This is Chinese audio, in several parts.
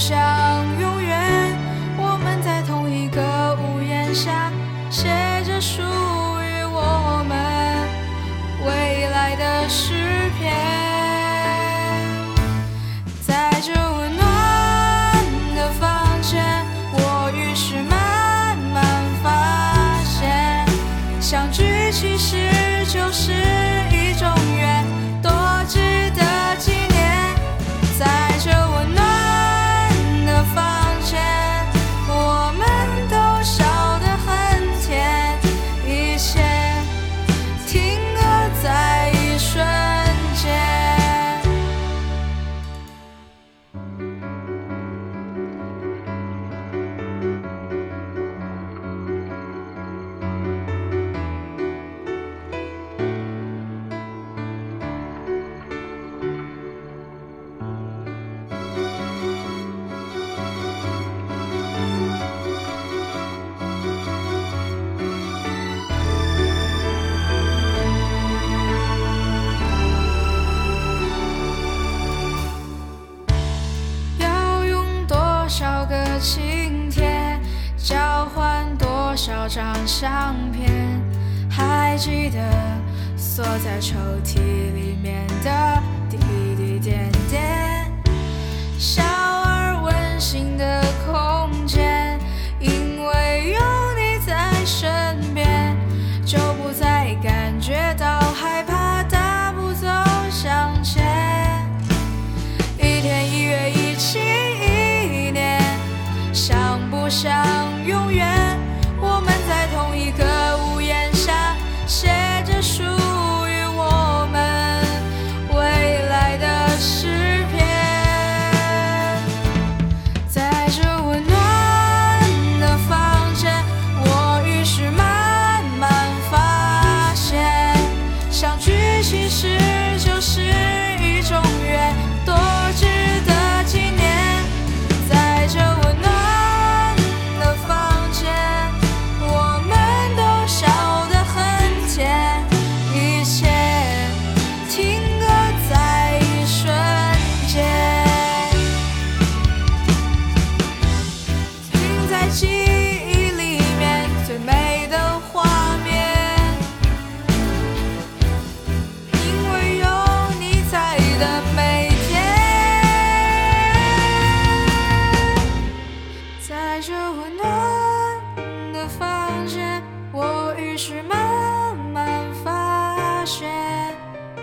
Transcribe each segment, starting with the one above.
想永远？我们在同一个屋檐下，写着属于我们未来的诗篇。在这温暖的房间，我于是慢慢发现，相聚其实就是少个晴天，交换多少张相片？还记得锁在抽屉里面的滴滴点点，想不想永远？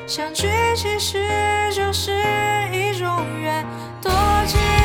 相聚其实就是一种缘，多情。